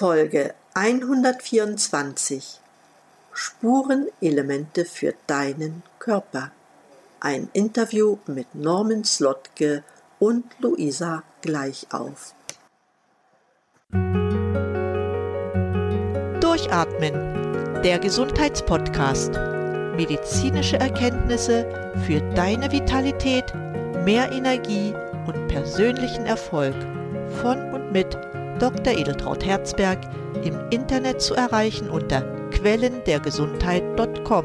Folge 124 Spurenelemente für deinen Körper. Ein Interview mit Norman Slotke und Luisa Gleichauf. Durchatmen, der Gesundheitspodcast. Medizinische Erkenntnisse für deine Vitalität, mehr Energie und persönlichen Erfolg von und mit Dr. Edeltraut Herzberg im Internet zu erreichen unter quellendergesundheit.com.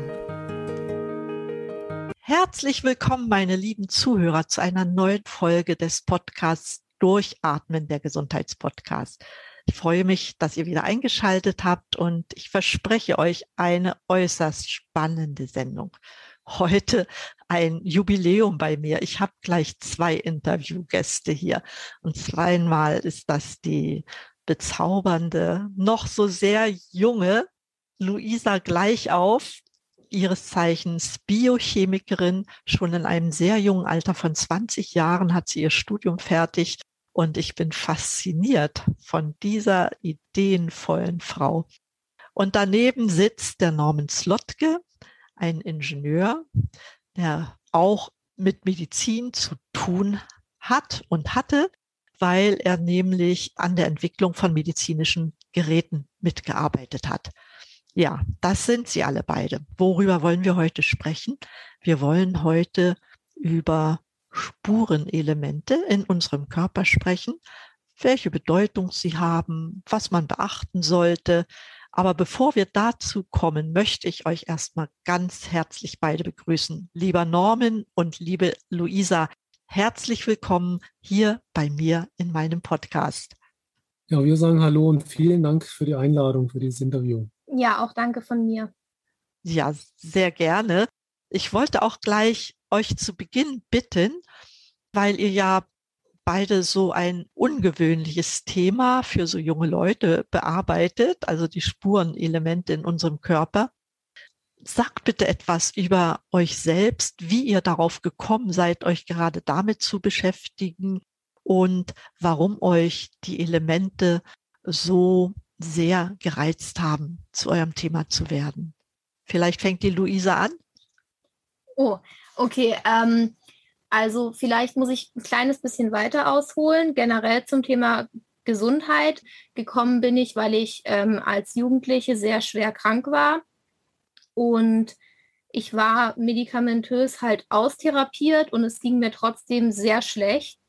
Herzlich willkommen, meine lieben Zuhörer, zu einer neuen Folge des Podcasts Durchatmen der Gesundheitspodcast. Ich freue mich, dass ihr wieder eingeschaltet habt und ich verspreche euch eine äußerst spannende Sendung. Heute ein Jubiläum bei mir. Ich habe gleich zwei Interviewgäste hier. Und zweimal ist das die bezaubernde, noch so sehr junge Luisa Gleichauf, ihres Zeichens Biochemikerin. Schon in einem sehr jungen Alter von 20 Jahren hat sie ihr Studium fertig. Und ich bin fasziniert von dieser ideenvollen Frau. Und daneben sitzt der Norman Slotke, ein Ingenieur, der auch mit Medizin zu tun hat und hatte, weil er nämlich an der Entwicklung von medizinischen Geräten mitgearbeitet hat. Ja, das sind sie alle beide. Worüber wollen wir heute sprechen? Wir wollen heute über Spurenelemente in unserem Körper sprechen, welche Bedeutung sie haben, was man beachten sollte, aber bevor wir dazu kommen, möchte ich euch erstmal ganz herzlich beide begrüßen. Lieber Norman und liebe Luisa, herzlich willkommen hier bei mir in meinem Podcast. Ja, wir sagen Hallo und vielen Dank für die Einladung für dieses Interview. Ja, auch danke von mir. Ja, sehr gerne. Ich wollte auch gleich euch zu Beginn bitten, weil ihr ja beide so ein ungewöhnliches Thema für so junge Leute bearbeitet, also die Spurenelemente in unserem Körper. Sagt bitte etwas über euch selbst, wie ihr darauf gekommen seid, euch gerade damit zu beschäftigen und warum euch die Elemente so sehr gereizt haben, zu eurem Thema zu werden. Vielleicht fängt die Luisa an. Oh, okay. Ähm, also vielleicht muss ich ein kleines bisschen weiter ausholen. Generell zum Thema Gesundheit gekommen bin ich, weil ich ähm, als Jugendliche sehr schwer krank war und ich war medikamentös halt austherapiert und es ging mir trotzdem sehr schlecht.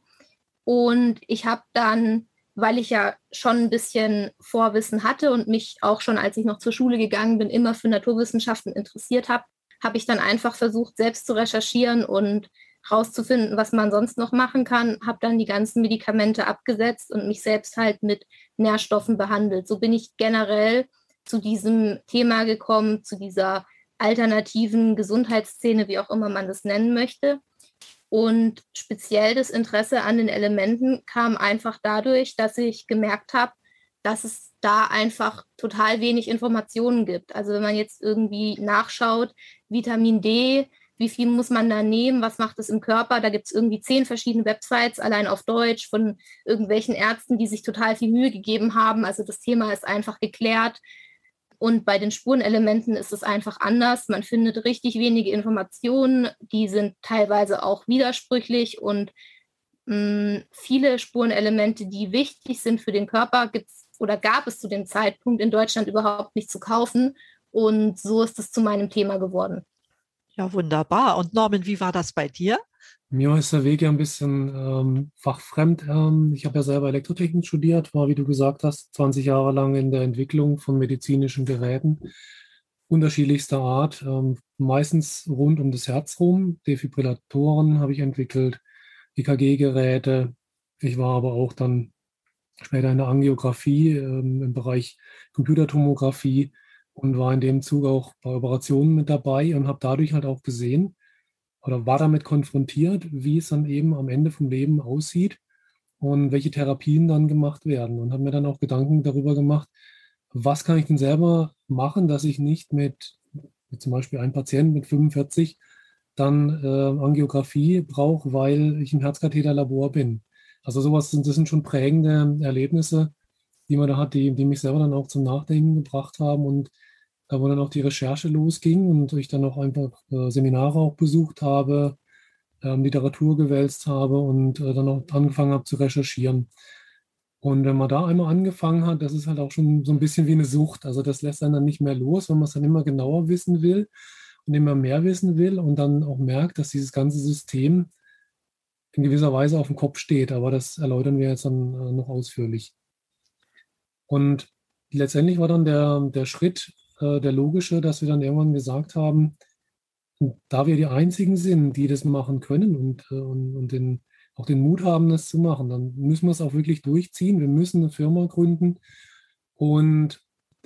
Und ich habe dann, weil ich ja schon ein bisschen Vorwissen hatte und mich auch schon, als ich noch zur Schule gegangen bin, immer für Naturwissenschaften interessiert habe, habe ich dann einfach versucht, selbst zu recherchieren und rauszufinden, was man sonst noch machen kann, habe dann die ganzen Medikamente abgesetzt und mich selbst halt mit Nährstoffen behandelt. So bin ich generell zu diesem Thema gekommen, zu dieser alternativen Gesundheitsszene, wie auch immer man das nennen möchte. Und speziell das Interesse an den Elementen kam einfach dadurch, dass ich gemerkt habe, dass es da einfach total wenig Informationen gibt. Also wenn man jetzt irgendwie nachschaut, Vitamin D, wie viel muss man da nehmen, was macht es im Körper. Da gibt es irgendwie zehn verschiedene Websites, allein auf Deutsch, von irgendwelchen Ärzten, die sich total viel Mühe gegeben haben. Also das Thema ist einfach geklärt. Und bei den Spurenelementen ist es einfach anders. Man findet richtig wenige Informationen, die sind teilweise auch widersprüchlich und mh, mm, viele Spurenelemente, die wichtig sind für den Körper, gibt's oder gab es zu dem Zeitpunkt in Deutschland überhaupt nicht zu kaufen. Und so ist es zu meinem Thema geworden. Ja, wunderbar. Und Norman, wie war das bei dir? Mir ist der Weg ja ein bisschen ähm, fachfremd. Ähm, ich habe ja selber Elektrotechnik studiert, war, wie du gesagt hast, 20 Jahre lang in der Entwicklung von medizinischen Geräten unterschiedlichster Art, ähm, meistens rund um das Herz rum. Defibrillatoren habe ich entwickelt, EKG-Geräte. Ich war aber auch dann später in der Angiografie ähm, im Bereich Computertomographie und war in dem Zug auch bei Operationen mit dabei und habe dadurch halt auch gesehen oder war damit konfrontiert, wie es dann eben am Ende vom Leben aussieht und welche Therapien dann gemacht werden und habe mir dann auch Gedanken darüber gemacht, was kann ich denn selber machen, dass ich nicht mit, mit zum Beispiel einem Patienten mit 45 dann äh, Angiografie brauche, weil ich im Herzkatheterlabor bin. Also sowas sind, das sind schon prägende Erlebnisse, die man da hat, die, die mich selber dann auch zum Nachdenken gebracht haben und da wo dann auch die Recherche losging und ich dann auch einfach äh, Seminare auch besucht habe, ähm, Literatur gewälzt habe und äh, dann auch angefangen habe zu recherchieren. Und wenn man da einmal angefangen hat, das ist halt auch schon so ein bisschen wie eine Sucht. Also das lässt einen dann nicht mehr los, wenn man es dann immer genauer wissen will und immer mehr wissen will und dann auch merkt, dass dieses ganze System in gewisser Weise auf dem Kopf steht. Aber das erläutern wir jetzt dann äh, noch ausführlich. Und letztendlich war dann der, der Schritt, äh, der logische, dass wir dann irgendwann gesagt haben, da wir die Einzigen sind, die das machen können und, äh, und, und den, auch den Mut haben, das zu machen, dann müssen wir es auch wirklich durchziehen. Wir müssen eine Firma gründen. Und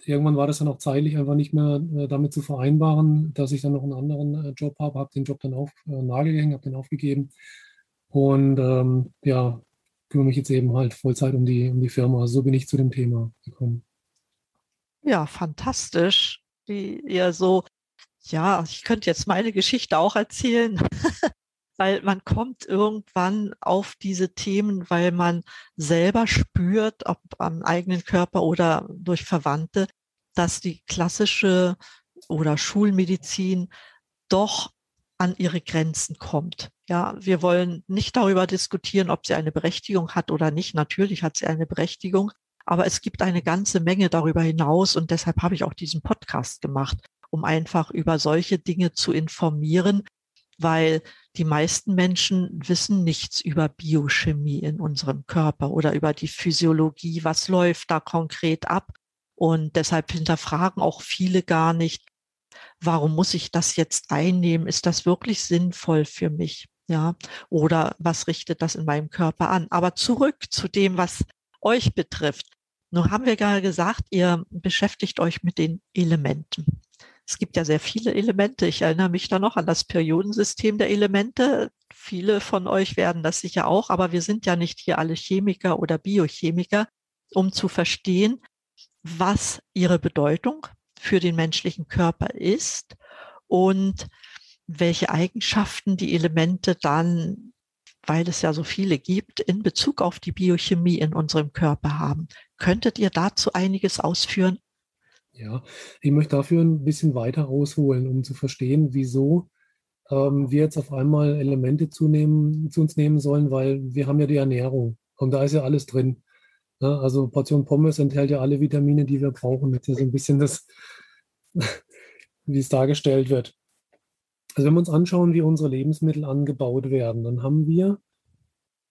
irgendwann war das dann auch zeitlich einfach nicht mehr äh, damit zu vereinbaren, dass ich dann noch einen anderen äh, Job habe, habe den Job dann auf äh, Nagel gehängt, habe den aufgegeben und ähm, ja, kümmere mich jetzt eben halt Vollzeit um die, um die Firma. Also so bin ich zu dem Thema gekommen. Ja, fantastisch, wie ihr so, ja, ich könnte jetzt meine Geschichte auch erzählen, weil man kommt irgendwann auf diese Themen, weil man selber spürt, ob am eigenen Körper oder durch Verwandte, dass die klassische oder Schulmedizin doch an ihre Grenzen kommt. Ja, wir wollen nicht darüber diskutieren, ob sie eine Berechtigung hat oder nicht. Natürlich hat sie eine Berechtigung, aber es gibt eine ganze Menge darüber hinaus und deshalb habe ich auch diesen Podcast gemacht, um einfach über solche Dinge zu informieren, weil die meisten Menschen wissen nichts über Biochemie in unserem Körper oder über die Physiologie, was läuft da konkret ab. Und deshalb hinterfragen auch viele gar nicht, warum muss ich das jetzt einnehmen? Ist das wirklich sinnvoll für mich? Ja, oder was richtet das in meinem Körper an? Aber zurück zu dem, was euch betrifft. Nun haben wir gerade gesagt, ihr beschäftigt euch mit den Elementen. Es gibt ja sehr viele Elemente. Ich erinnere mich da noch an das Periodensystem der Elemente. Viele von euch werden das sicher auch, aber wir sind ja nicht hier alle Chemiker oder Biochemiker, um zu verstehen, was ihre Bedeutung für den menschlichen Körper ist und welche Eigenschaften die Elemente dann, weil es ja so viele gibt, in Bezug auf die Biochemie in unserem Körper haben. Könntet ihr dazu einiges ausführen? Ja, ich möchte dafür ein bisschen weiter ausholen, um zu verstehen, wieso ähm, wir jetzt auf einmal Elemente zu, nehmen, zu uns nehmen sollen, weil wir haben ja die Ernährung und da ist ja alles drin. Ja, also Portion Pommes enthält ja alle Vitamine, die wir brauchen. Das ist so ein bisschen das, wie es dargestellt wird. Also wenn wir uns anschauen, wie unsere Lebensmittel angebaut werden, dann haben wir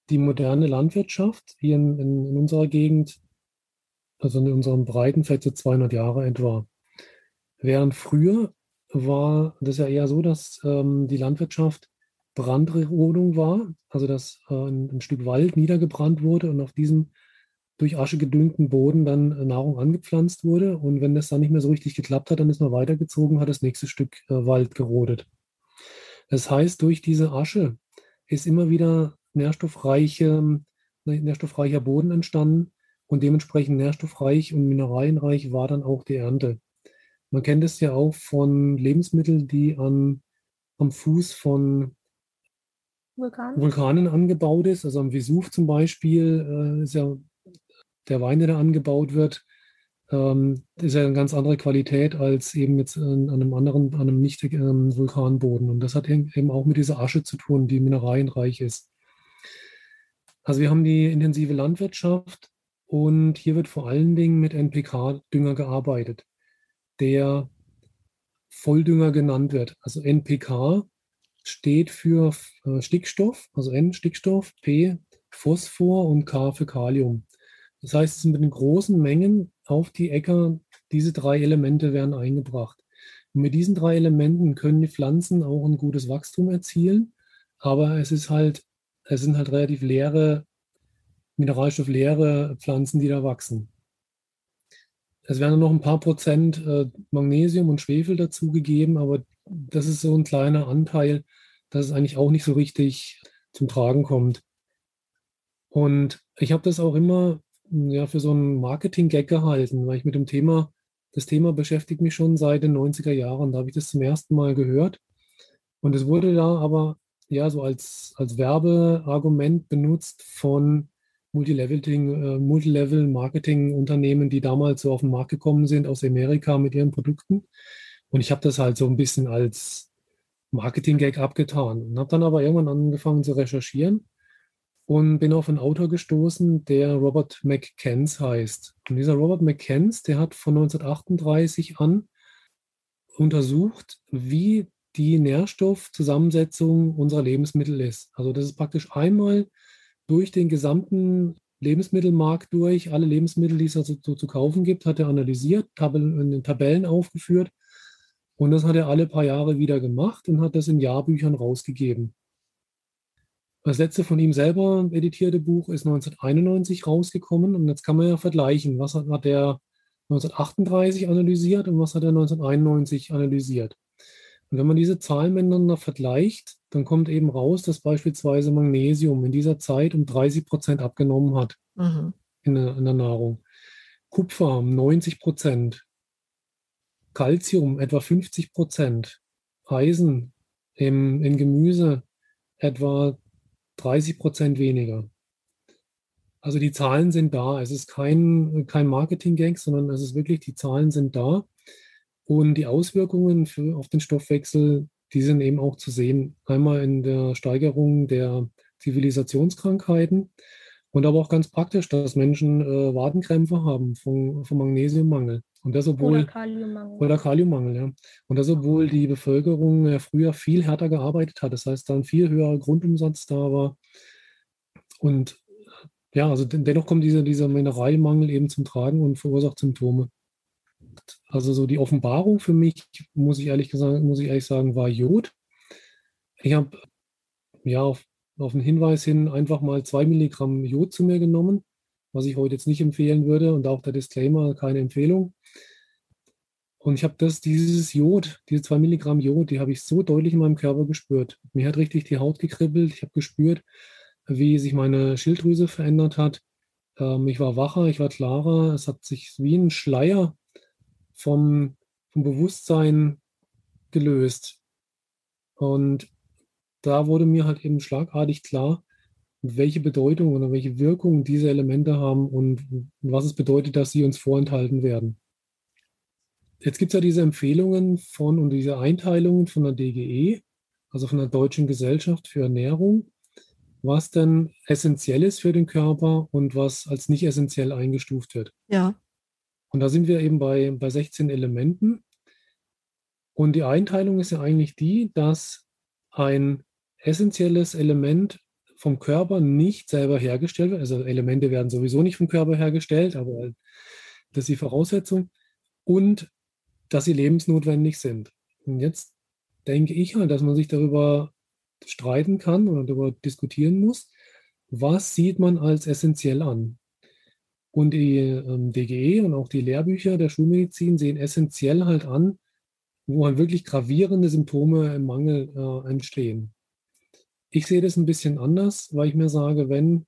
die moderne Landwirtschaft hier in, in, in unserer Gegend, also in unserem Breiten, vielleicht so 200 Jahre etwa. Während früher war das ja eher so, dass ähm, die Landwirtschaft Brandrodung war, also dass äh, ein, ein, Stück Wald niedergebrannt wurde und auf diesem durch Asche gedüngten Boden dann äh, Nahrung angepflanzt wurde. Und wenn das dann nicht mehr so richtig geklappt hat, dann ist man weitergezogen, hat das nächste Stück äh, Wald gerodet. Das heißt, durch diese Asche ist immer wieder nährstoffreiche, nährstoffreicher Boden entstanden und dementsprechend nährstoffreich und mineralienreich war dann auch die Ernte. Man kennt es ja auch von Lebensmitteln, die an, am Fuß von Vulkan. Vulkanen angebaut ist. Also am Vesuv zum Beispiel äh, ist ja der Wein, der da angebaut wird, ähm, ist ja eine ganz andere Qualität als eben jetzt an einem anderen, an einem nicht ähm, Vulkanboden. Und das hat eben auch mit dieser Asche zu tun, die mineralienreich ist. Also wir haben die intensive Landwirtschaft und hier wird vor allen Dingen mit NPK-Dünger gearbeitet, der Volldünger genannt wird. Also NPK steht für äh, Stickstoff, also N Stickstoff, P Phosphor und K für Kalium. Das heißt, es sind mit den großen Mengen auf die Äcker, diese drei Elemente werden eingebracht. Und mit diesen drei Elementen können die Pflanzen auch ein gutes Wachstum erzielen, aber es ist halt, es sind halt relativ leere, mineralstoffleere Pflanzen, die da wachsen. Es werden noch ein paar Prozent äh, Magnesium und Schwefel dazugegeben, aber das ist so ein kleiner Anteil, dass es eigentlich auch nicht so richtig zum Tragen kommt. Und ich habe das auch immer ja, für so einen Marketing-Gag gehalten, weil ich mit dem Thema, das Thema beschäftigt mich schon seit den 90er Jahren. Da habe ich das zum ersten Mal gehört. Und es wurde da aber ja so als, als Werbeargument benutzt von Multilevel, äh, Multilevel-Marketing-Unternehmen, die damals so auf den Markt gekommen sind aus Amerika mit ihren Produkten. Und ich habe das halt so ein bisschen als Marketing-Gag abgetan und habe dann aber irgendwann angefangen zu recherchieren und bin auf einen Autor gestoßen, der Robert McCanns heißt. Und dieser Robert McCanns, der hat von 1938 an untersucht, wie die Nährstoffzusammensetzung unserer Lebensmittel ist. Also das ist praktisch einmal durch den gesamten Lebensmittelmarkt durch, alle Lebensmittel, die es also so zu kaufen gibt, hat er analysiert, in Tabellen aufgeführt und das hat er alle paar Jahre wieder gemacht und hat das in Jahrbüchern rausgegeben. Das letzte von ihm selber editierte Buch ist 1991 rausgekommen und jetzt kann man ja vergleichen, was hat, hat er 1938 analysiert und was hat er 1991 analysiert. Und wenn man diese Zahlen miteinander vergleicht, dann kommt eben raus, dass beispielsweise Magnesium in dieser Zeit um 30 Prozent abgenommen hat mhm. in, der, in, der, Nahrung. Kupfer um 90 Prozent. Calcium etwa 50 Prozent. Eisen im, in Gemüse etwa 30 Prozent weniger. Also die Zahlen sind da. Es ist kein, kein Marketing-Gag, sondern es ist wirklich, die Zahlen sind da. Und die Auswirkungen für, auf den Stoffwechsel, die sind eben auch zu sehen. Einmal in der Steigerung der Zivilisationskrankheiten und aber auch ganz praktisch, dass Menschen äh, Wadenkrämpfe haben vom, vom Magnesiummangel. Und das obwohl, oder Kaliummangel. Oder Kaliummangel, ja. Und das obwohl die Bevölkerung ja früher viel härter gearbeitet hat. Das heißt, dann viel höherer Grundumsatz da war. Und ja, also dennoch kommt dieser, dieser Mineralmangel eben zum Tragen und verursacht Symptome. Also so die Offenbarung für mich, muss ich ehrlich gesagt, muss ich ehrlich sagen, war Jod. Ich habe ja auf, auf den Hinweis hin einfach mal zwei Milligramm Jod zu mir genommen, was ich heute jetzt nicht empfehlen würde und auch der Disclaimer, keine Empfehlung. Und ich habe das, dieses Jod, diese zwei Milligramm Jod, die habe ich so deutlich in meinem Körper gespürt. Mir hat richtig die Haut gekribbelt. Ich habe gespürt, wie sich meine Schilddrüse verändert hat. Ähm, ich war wacher, ich war klarer. Es hat sich wie ein Schleier vom, vom Bewusstsein gelöst. Und da wurde mir halt eben schlagartig klar, welche Bedeutung oder welche Wirkung diese Elemente haben und was es bedeutet, dass sie uns vorenthalten werden. Jetzt gibt es ja diese Empfehlungen von und diese Einteilungen von der DGE, also von der Deutschen Gesellschaft für Ernährung, was denn essentiell ist für den Körper und was als nicht essentiell eingestuft wird. Ja. Und da sind wir eben bei, bei 16 Elementen. Und die Einteilung ist ja eigentlich die, dass ein essentielles Element vom Körper nicht selber hergestellt wird. Also Elemente werden sowieso nicht vom Körper hergestellt, aber das ist die Voraussetzung. Und dass sie lebensnotwendig sind. Und jetzt denke ich halt, dass man sich darüber streiten kann oder darüber diskutieren muss, was sieht man als essentiell an. Und die ähm, DGE und auch die Lehrbücher der Schulmedizin sehen essentiell halt an, wo halt wirklich gravierende Symptome im Mangel äh, entstehen. Ich sehe das ein bisschen anders, weil ich mir sage, wenn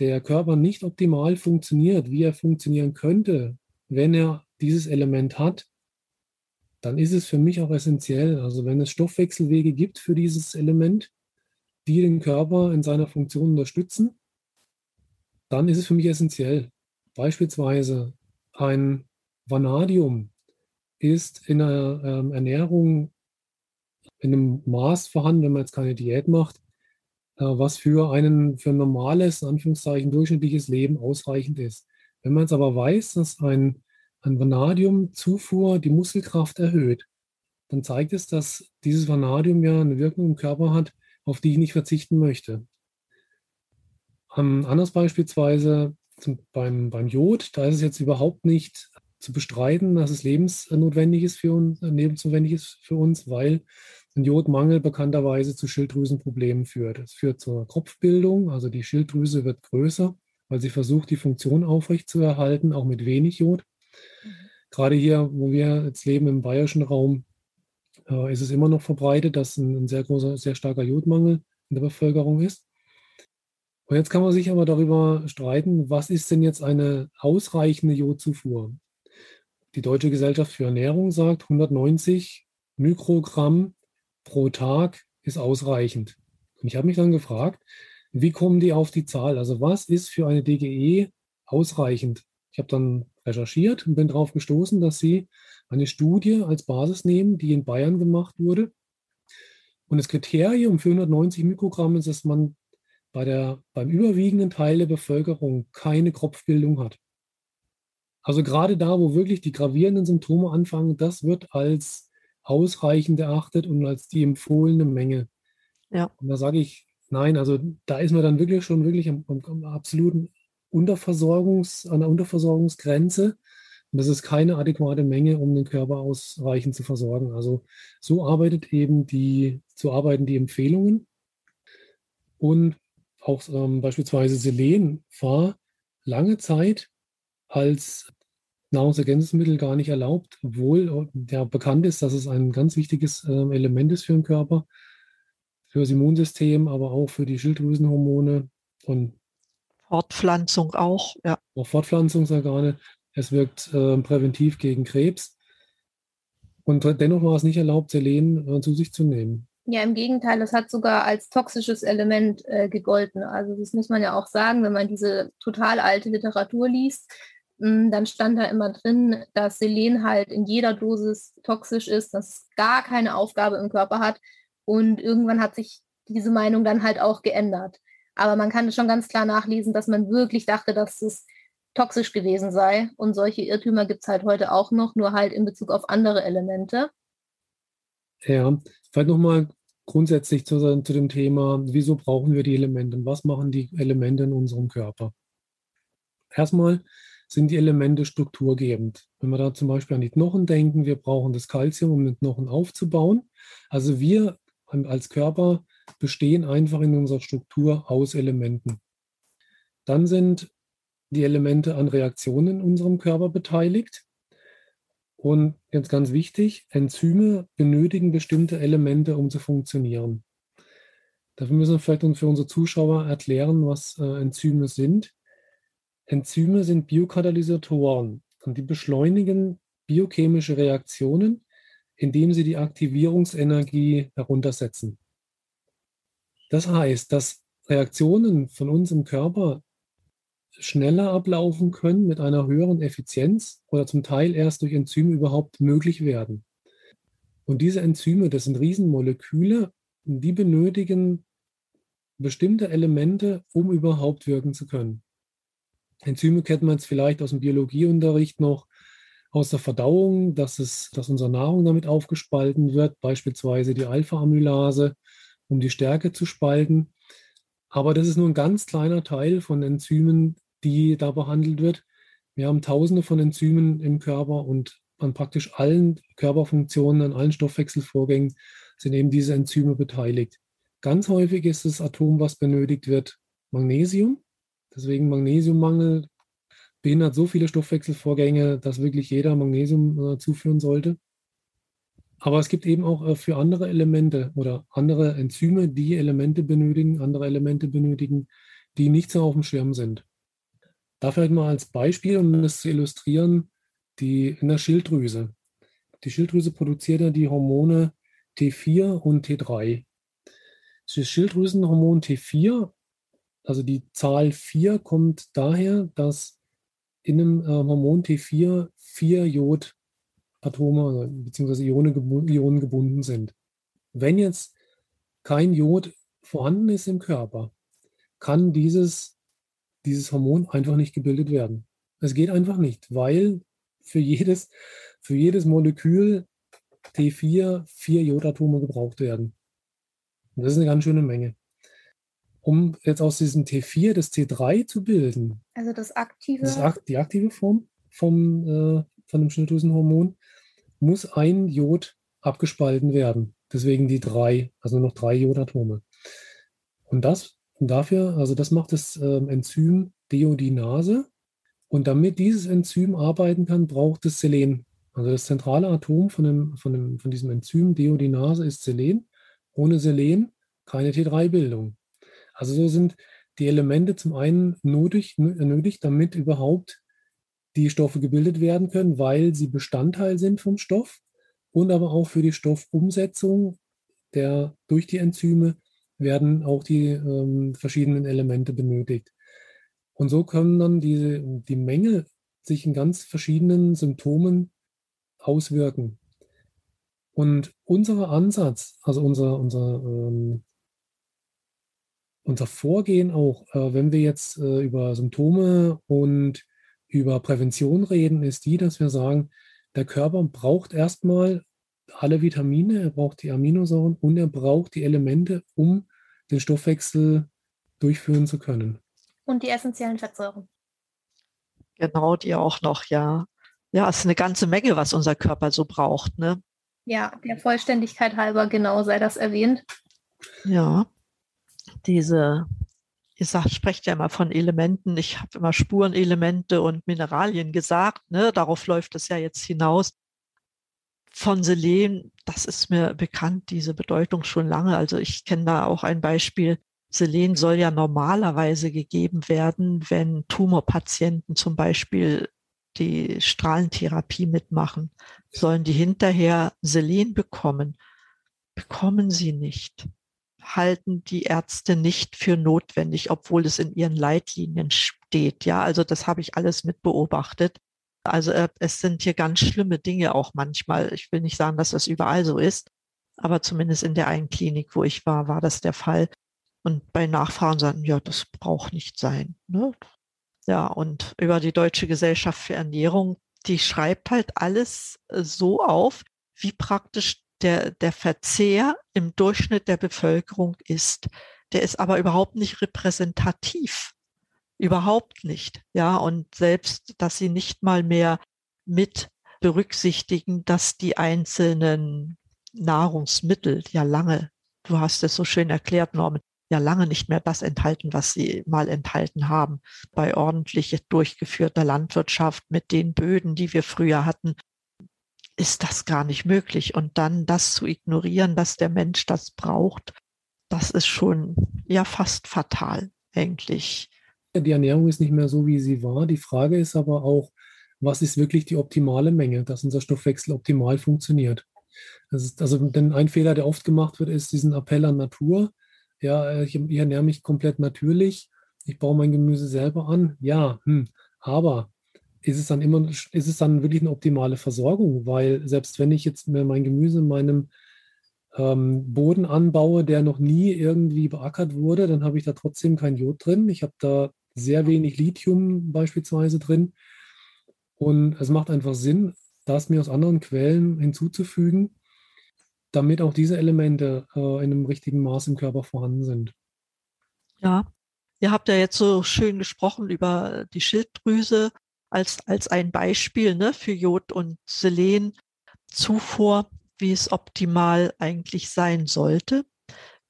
der Körper nicht optimal funktioniert, wie er funktionieren könnte, wenn er dieses Element hat, dann ist es für mich auch essentiell. Also wenn es Stoffwechselwege gibt für dieses Element, die den Körper in seiner Funktion unterstützen, dann ist es für mich essentiell. Beispielsweise ein Vanadium ist in der ähm, Ernährung in einem Maß vorhanden, wenn man jetzt keine Diät macht, äh, was für, einen, für ein normales, in Anführungszeichen, durchschnittliches Leben ausreichend ist. Wenn man jetzt aber weiß, dass ein, ein Vanadiumzufuhr die Muskelkraft erhöht, dann zeigt es, dass dieses Vanadium ja eine Wirkung im Körper hat, auf die ich nicht verzichten möchte. Ähm, anders beispielsweise zum, beim, beim Jod, da ist es jetzt überhaupt nicht zu bestreiten, dass es lebensnotwendig ist für uns, lebensnotwendig ist für uns, weil ein Jodmangel bekannterweise zu Schilddrüsenproblemen führt. Es führt zur Kopfbildung, also die Schilddrüse wird größer, weil sie versucht, die Funktion aufrechtzuerhalten, auch mit wenig Jod. Mhm. Gerade hier, wo wir jetzt leben im bayerischen Raum, äh, ist es immer noch verbreitet, dass ein, ein sehr großer, sehr starker Jodmangel in der Bevölkerung ist. Und jetzt kann man sich aber darüber streiten, was ist denn jetzt eine ausreichende Jodzufuhr? Die Deutsche Gesellschaft für Ernährung sagt, 190 Mikrogramm pro Tag ist ausreichend. Und ich habe mich dann gefragt, Wie kommen die auf die Zahl? Also was ist für eine DGE ausreichend? Ich habe dann recherchiert und bin darauf gestoßen, dass sie eine Studie als Basis nehmen, die in Bayern gemacht wurde. Und das Kriterium für 190 Mikrogramm ist, dass man bei der, beim überwiegenden Teil der Bevölkerung keine Kropfbildung hat. Also gerade da, wo wirklich die gravierenden Symptome anfangen, das wird als ausreichend erachtet und als die empfohlene Menge. Ja. Und da sage ich, nein, also da ist man dann wirklich schon wirklich am, am, am absoluten Unterversorgungs, an der Unterversorgungsgrenze. Und das ist keine adäquate Menge, um den Körper ausreichend zu versorgen. Also so arbeitet eben die, so arbeiten die Empfehlungen. Und auch ähm, beispielsweise Selen war lange Zeit als Nahrungsergänzungsmittel gar nicht erlaubt, obwohl ja bekannt ist, dass es ein ganz wichtiges äh, Element ist für den Körper, für das Immunsystem, aber auch für die Schilddrüsenhormone und Fortpflanzung auch, ja. Auch Fortpflanzungsorgane. Es wirkt äh, präventiv gegen Krebs. Und dennoch war es nicht erlaubt, Selen äh, zu sich zu nehmen. Ja, im Gegenteil, es hat sogar als toxisches Element äh, gegolten. Also das muss man ja auch sagen, wenn man diese total alte Literatur liest, mh, hm, dann stand da immer drin, dass Selen halt in jeder Dosis toxisch ist, dass es gar keine Aufgabe im Körper hat. Und irgendwann hat sich diese Meinung dann halt auch geändert. Aber man kann schon ganz klar nachlesen, dass man wirklich dachte, dass es toxisch gewesen sei. Und solche Irrtümer gibt es halt heute auch noch, nur halt in Bezug auf andere Elemente. Ja, vielleicht nochmal grundsätzlich zu, zu dem Thema, wieso brauchen wir die Elemente und was machen die Elemente in unserem Körper? Erstmal sind die Elemente strukturgebend. Wenn wir da zum Beispiel an die Knochen denken, wir brauchen das Kalzium, um den Knochen aufzubauen. Also wir als Körper bestehen einfach in unserer Struktur aus Elementen. Dann sind die Elemente an Reaktionen in unserem Körper beteiligt. Und jetzt ganz wichtig, Enzyme benötigen bestimmte Elemente, um zu funktionieren. Dafür müssen wir vielleicht für unsere Zuschauer erklären, was äh, Enzyme sind. Enzyme sind Biokatalysatoren und die beschleunigen biochemische Reaktionen, indem sie die Aktivierungsenergie heruntersetzen. Das heißt, dass Reaktionen von uns im Körper schneller ablaufen können mit einer höheren Effizienz oder zum Teil erst durch Enzyme überhaupt möglich werden. Und diese Enzyme, das sind Riesenmoleküle, die benötigen bestimmte Elemente, um überhaupt wirken zu können. Enzyme kennt man jetzt vielleicht aus dem Biologieunterricht noch aus der Verdauung, dass, es, dass unsere Nahrung damit aufgespalten wird, beispielsweise die Alpha-Amylase um die Stärke zu spalten. Aber das ist nur ein ganz kleiner Teil von Enzymen, die da behandelt wird. Wir haben tausende von Enzymen im Körper und an praktisch allen Körperfunktionen, an allen Stoffwechselvorgängen sind eben diese Enzyme beteiligt. Ganz häufig ist das Atom, was benötigt wird, Magnesium. Deswegen Magnesiummangel behindert so viele Stoffwechselvorgänge, dass wirklich jeder Magnesium äh, zuführen sollte. Aber es gibt eben auch äh, für andere Elemente oder andere Enzyme, die Elemente benötigen, andere Elemente benötigen, die nicht so auf dem Schirm sind. Da vielleicht mal als Beispiel, um das zu illustrieren, die in der Schilddrüse. Die Schilddrüse produziert ja die Hormone T4 und T3. Das Schilddrüsenhormon T4, also die Zahl 4, kommt daher, dass in einem äh, Hormon T4 vier Jod Atome bzw. Ionen, Ionen gebunden sind. Wenn jetzt kein Jod vorhanden ist im Körper, kann dieses, dieses Hormon einfach nicht gebildet werden. Es geht einfach nicht, weil für jedes, für jedes Molekül T4 vier Jodatome gebraucht werden. Und das ist eine ganz schöne Menge. Um jetzt aus diesem T4 das T3 zu bilden, also das aktive, das, die aktive Form vom, äh, von dem Schilddrüsenhormon, muss ein Jod abgespalten werden. Deswegen die drei, also noch drei Jodatome. Und das und dafür, also das macht das ähm, Enzym Deodinase. Und damit dieses Enzym arbeiten kann, braucht es Selen. Also das zentrale Atom von, dem, von, dem, von diesem Enzym Deodinase ist Selen. Ohne Selen keine T3-Bildung. Also so sind die Elemente zum einen nötig, nötig, damit überhaupt die Stoffe gebildet werden können, weil sie Bestandteil sind vom Stoff und aber auch für die Stoffumsetzung der durch die Enzyme werden auch die ähm, verschiedenen Elemente benötigt. Und so können dann diese, die Menge sich in ganz verschiedenen Symptomen auswirken. Und unser Ansatz, also unser, unser, ähm, unser Vorgehen auch, äh, wenn wir jetzt äh, über Symptome und über Prävention reden, ist die, dass wir sagen, der Körper braucht erstmal alle Vitamine, er braucht die Aminosäuren und er braucht die Elemente, um den Stoffwechsel durchführen zu können. Und die essentiellen Fettsäuren. Genau, die auch noch, ja. Ja, es ist eine ganze Menge, was unser Körper so braucht, ne? Ja, der Vollständigkeit halber genau sei das erwähnt. Ja, diese, ihr sagt, sprecht ja immer von Elementen. Ich habe immer Spurenelemente und Mineralien gesagt. Ne? Darauf läuft es ja jetzt hinaus. Von Selen, das ist mir bekannt, diese Bedeutung schon lange. Also ich kenne da auch ein Beispiel. Selen soll ja normalerweise gegeben werden, wenn Tumorpatienten zum Beispiel die Strahlentherapie mitmachen, sollen die hinterher Selen bekommen. Bekommen sie nicht. Halten die Ärzte nicht für notwendig, obwohl es in ihren Leitlinien steht. Ja, also das habe ich alles mit beobachtet. Also äh, es sind hier ganz schlimme Dinge auch manchmal. Ich will nicht sagen, dass das überall so ist, aber zumindest in der einen Klinik, wo ich war, war das der Fall. Und bei Nachfragen sagen, ja, das braucht nicht sein. Ne? Ja, und über die Deutsche Gesellschaft für Ernährung, die schreibt halt alles äh, so auf, wie praktisch der, der Verzehr im Durchschnitt der Bevölkerung ist. Der ist aber überhaupt nicht repräsentativ. Überhaupt nicht. Ja, und selbst, dass sie nicht mal mehr mit berücksichtigen, dass die einzelnen Nahrungsmittel ja lange, du hast es so schön erklärt, Norman, ja lange nicht mehr das enthalten, was sie mal enthalten haben. Bei ordentlich durchgeführter Landwirtschaft mit den Böden, die wir früher hatten, ist das gar nicht möglich. Und dann das zu ignorieren, dass der Mensch das braucht, das ist schon ja fast fatal eigentlich. Die Ernährung ist nicht mehr so, wie sie war. Die Frage ist aber auch, was ist wirklich die optimale Menge, dass unser Stoffwechsel optimal funktioniert. Ist, also denn ein Fehler, der oft gemacht wird, ist diesen Appell an Natur ja, äh, ich, ich ernähre mich komplett natürlich, ich baue mein Gemüse selber an, ja, hm, aber ist es dann immer, ist es dann wirklich eine optimale Versorgung? Weil selbst wenn ich jetzt mein Gemüse in meinem ähm, Boden anbaue, der noch nie irgendwie beackert wurde, dann habe ich da trotzdem kein Jod drin. Ich habe da sehr wenig Lithium beispielsweise drin. Und es macht einfach Sinn, das mir aus anderen Quellen hinzuzufügen damit auch diese Elemente äh, in einem richtigen Maß im Körper vorhanden sind. Ja, ihr habt ja jetzt so schön gesprochen über die Schilddrüse als, als ein Beispiel ne, für Jod und Selen Zufuhr, wie es optimal eigentlich sein sollte.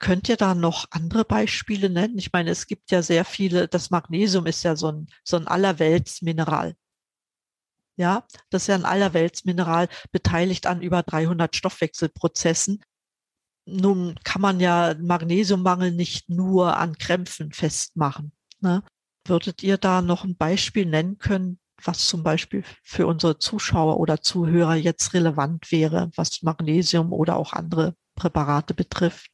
Könnt ihr da noch andere Beispiele nennen? Ich meine, es gibt ja sehr viele, das Magnesium ist ja so ein, so ein Allerweltsmineral. Ja, das ist ja ein Allerweltsmineral, beteiligt an über 300 Stoffwechselprozessen. Nun kann man ja Magnesiummangel nicht nur an Krämpfen festmachen. Ne? Würdet ihr da noch ein Beispiel nennen können, was zum Beispiel für unsere Zuschauer oder Zuhörer jetzt relevant wäre, was Magnesium oder auch andere Präparate betrifft?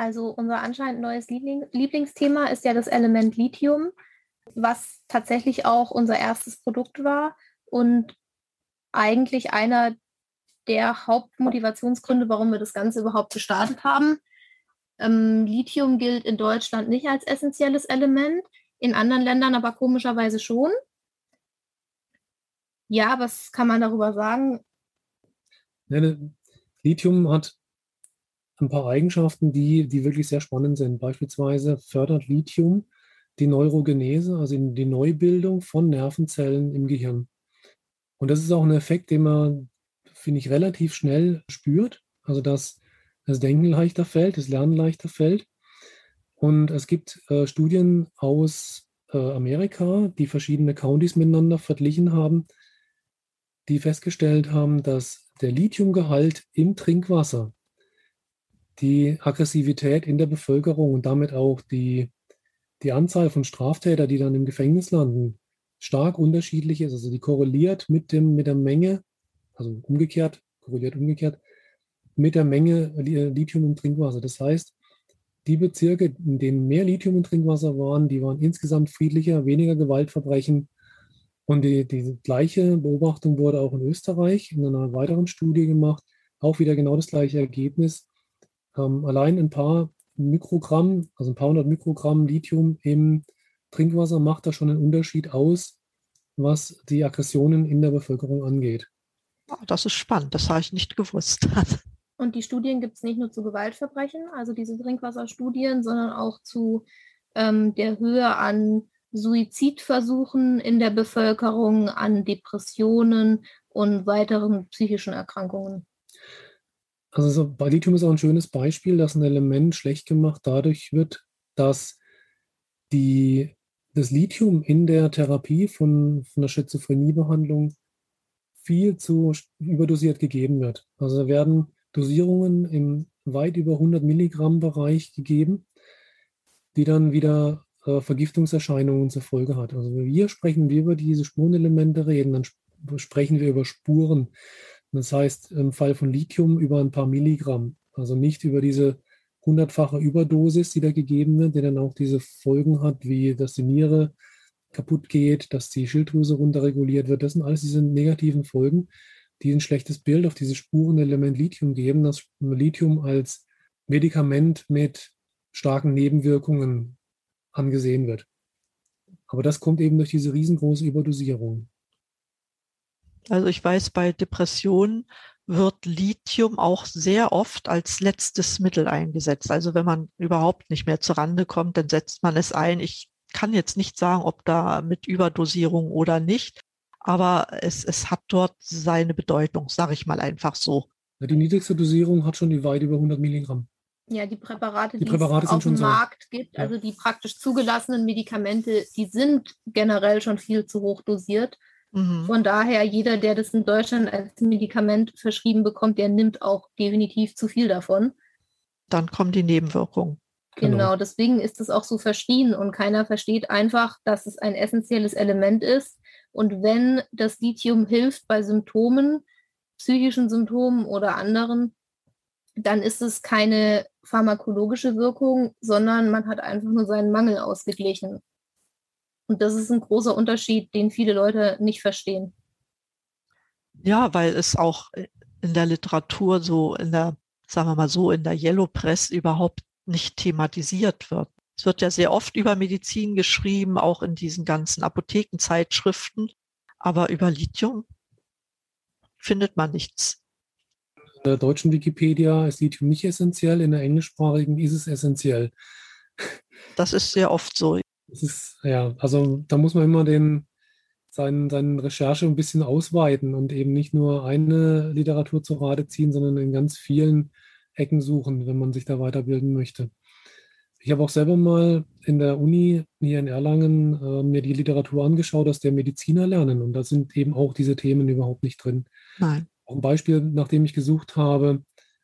Also unser anscheinend neues Liebling Lieblingsthema ist ja das Element Lithium was tatsächlich auch unser erstes Produkt war und eigentlich einer der Hauptmotivationsgründe, warum wir das Ganze überhaupt gestartet haben. Ähm, Lithium gilt in Deutschland nicht als essentielles Element, in anderen Ländern aber komischerweise schon. Ja, was kann man darüber sagen? Ja, ne, Lithium hat ein paar Eigenschaften, die, die wirklich sehr spannend sind. Beispielsweise fördert Lithium die Neurogenese, also die Neubildung von Nervenzellen im Gehirn. Und das ist auch ein Effekt, den man, finde ich, relativ schnell spürt. Also dass das Denken leichter fällt, das Lernen leichter fällt. Und es gibt äh, Studien aus äh, Amerika, die verschiedene Countys miteinander verglichen haben, die festgestellt haben, dass der Lithiumgehalt im Trinkwasser die Aggressivität in der Bevölkerung und damit auch die die Anzahl von Straftätern, die dann im Gefängnis landen, stark unterschiedlich ist. Also die korreliert mit, dem, mit der Menge, also umgekehrt, korreliert umgekehrt, mit der Menge Lithium im Trinkwasser. Das heißt, die Bezirke, in denen mehr Lithium im Trinkwasser waren, die waren insgesamt friedlicher, weniger Gewaltverbrechen. Und die, die gleiche Beobachtung wurde auch in Österreich in einer weiteren Studie gemacht. Auch wieder genau das gleiche Ergebnis. Ähm, allein ein paar Mikrogramm, also ein paar hundert Mikrogramm Lithium im Trinkwasser macht da schon einen Unterschied aus, was die Aggressionen in der Bevölkerung angeht. Das ist spannend, das habe ich nicht gewusst. Und die Studien gibt es nicht nur zu Gewaltverbrechen, also diese Trinkwasserstudien, sondern auch zu ähm, der Höhe an Suizidversuchen in der Bevölkerung, an Depressionen und weiteren psychischen Erkrankungen. Also so, bei Lithium ist auch ein schönes Beispiel, dass ein Element schlecht gemacht dadurch wird, dass die, das Lithium in der Therapie von, von der Schizophreniebehandlung viel zu überdosiert gegeben wird. Also werden Dosierungen im weit über 100 Milligramm Bereich gegeben, die dann wieder äh, Vergiftungserscheinungen zur Folge hat. Also wir sprechen wir über diese Spurenelemente reden, dann sprechen wir über Spuren. Das heißt im Fall von Lithium über ein paar Milligramm, also nicht über diese hundertfache Überdosis, die da gegeben wird, die dann auch diese Folgen hat, wie dass die Niere kaputt geht, dass die Schilddrüse runterreguliert wird. Das sind alles diese negativen Folgen, die ein schlechtes Bild auf dieses Spurenelement Lithium geben, dass Lithium als Medikament mit starken Nebenwirkungen angesehen wird. Aber das kommt eben durch diese riesengroße Überdosierung. Also ich weiß, bei Depressionen wird Lithium auch sehr oft als letztes Mittel eingesetzt. Also wenn man überhaupt nicht mehr zurande kommt, dann setzt man es ein. Ich kann jetzt nicht sagen, ob da mit Überdosierung oder nicht, aber es, es hat dort seine Bedeutung, sage ich mal einfach so. Ja, die niedrigste Dosierung hat schon die weit über 100 Milligramm. Ja, die Präparate, die, die Präparate es auf dem Markt so. gibt, ja. also die praktisch zugelassenen Medikamente, die sind generell schon viel zu hoch dosiert. Mhm. Von daher, jeder, der das in Deutschland als Medikament verschrieben bekommt, der nimmt auch definitiv zu viel davon. Dann kommen die Nebenwirkungen. Genau. genau, deswegen ist es auch so verschrien und keiner versteht einfach, dass es ein essentielles Element ist. Und wenn das Lithium hilft bei Symptomen, psychischen Symptomen oder anderen, dann ist es keine pharmakologische Wirkung, sondern man hat einfach nur seinen Mangel ausgeglichen. Und das ist ein großer Unterschied, den viele Leute nicht verstehen. Ja, weil es auch in der Literatur so, in der, sagen wir mal so, in der Yellow Press überhaupt nicht thematisiert wird. Es wird ja sehr oft über Medizin geschrieben, auch in diesen ganzen Apothekenzeitschriften, aber über Lithium findet man nichts. In der deutschen Wikipedia ist Lithium nicht essentiell, in der englischsprachigen ist es essentiell. Das ist sehr oft so. Das ist, ja, also da muss man immer den, seinen, seine Recherche ein bisschen ausweiten und eben nicht nur eine Literatur zu Rate ziehen, sondern in ganz vielen Ecken suchen, wenn man sich da weiterbilden möchte. Ich habe auch selber mal in der Uni hier in Erlangen äh, mir die Literatur angeschaut, aus der Mediziner lernen. Und da sind eben auch diese Themen überhaupt nicht drin. Nein. Auch ein Beispiel, nach dem ich gesucht habe,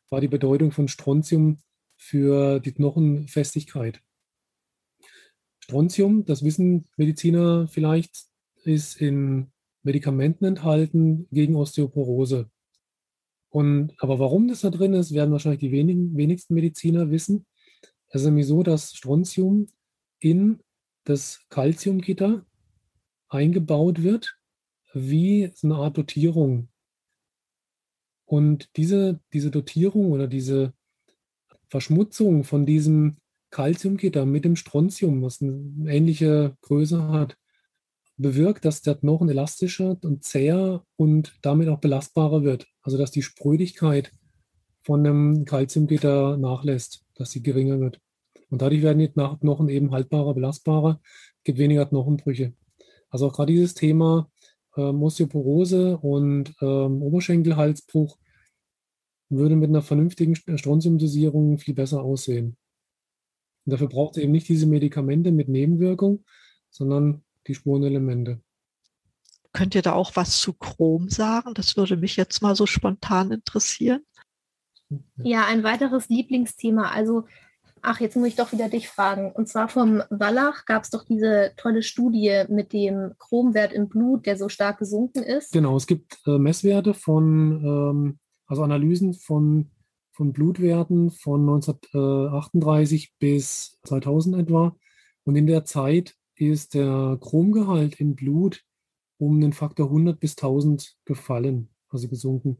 war die Bedeutung von Strontium für die Knochenfestigkeit. Strontium, das wissen Mediziner vielleicht, ist in Medikamenten enthalten gegen Osteoporose. Und, aber warum das da drin ist, werden wahrscheinlich die wenigen, wenigsten Mediziner wissen. Es ist nämlich so, dass Strontium in das Calciumgitter eingebaut wird, wie eine Art Dotierung. Und diese, diese Dotierung oder diese Verschmutzung von diesem Calciumgitter mit dem Strontium, was eine ähnliche Größe hat, bewirkt, dass der Knochen elastischer und zäher und damit auch belastbarer wird. Also dass die Sprödigkeit von einem Calciumgitter nachlässt, dass sie geringer wird. Und dadurch werden die Knochen eben haltbarer, belastbarer, gibt weniger Knochenbrüche. Also auch gerade dieses Thema äh, Osteoporose und ähm, Oberschenkelhalsbruch würde mit einer vernünftigen Strontiumdosierung viel besser aussehen. Und dafür braucht es eben nicht diese Medikamente mit Nebenwirkung, sondern die Spurenelemente. Könnt ihr da auch was zu Chrom sagen? Das würde mich jetzt mal so spontan interessieren. Ja, ein weiteres Lieblingsthema. Also, ach, jetzt muss ich doch wieder dich fragen. Und zwar vom Wallach gab es doch diese tolle Studie mit dem Chromwert im Blut, der so stark gesunken ist. Genau, es gibt äh, Messwerte von, ähm, also Analysen von, von Blutwerten von 1938 bis 2000 etwa. Und in der Zeit ist der Chromgehalt im Blut um den Faktor 100 bis 1000 gefallen, also gesunken.